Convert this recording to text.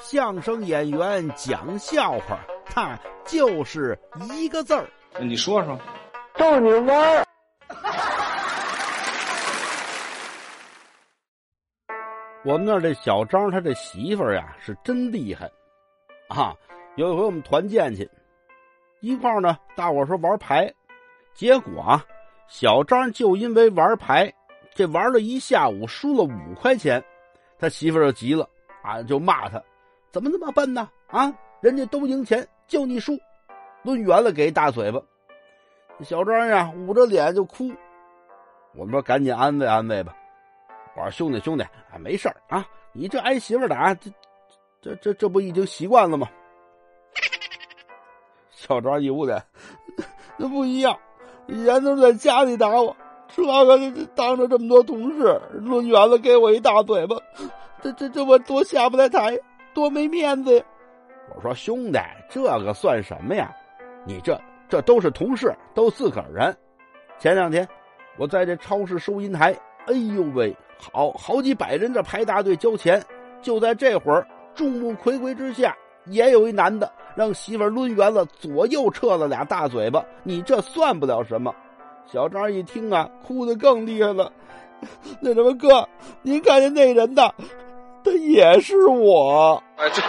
相声演员讲笑话，他就是一个字儿。你说说，逗你玩儿。我们那儿这小张，他这媳妇儿呀是真厉害啊！有一回我们团建去，一块儿呢，大伙说玩牌，结果啊，小张就因为玩牌，这玩了一下午，输了五块钱，他媳妇儿就急了啊，就骂他。怎么那么笨呢？啊，人家都赢钱，就你输，抡圆了给一大嘴巴。小张呀，捂着脸就哭。我们说赶紧安慰安慰吧。我说兄弟兄弟，啊，没事啊，你这挨媳妇打，这这这这不已经习惯了吗？小张一捂脸，那不一样，以前都在家里打我，这个当着这么多同事，抡圆了给我一大嘴巴，这这这我多下不来台。多没面子呀！我说兄弟，这个算什么呀？你这这都是同事，都自个儿人。前两天我在这超市收银台，哎呦喂，好好几百人这排大队交钱。就在这会儿，众目睽睽之下，也有一男的让媳妇抡圆了，左右撤了俩大嘴巴。你这算不了什么。小张一听啊，哭得更厉害了。那什么哥，您看见那人的？他也是我。哎，对。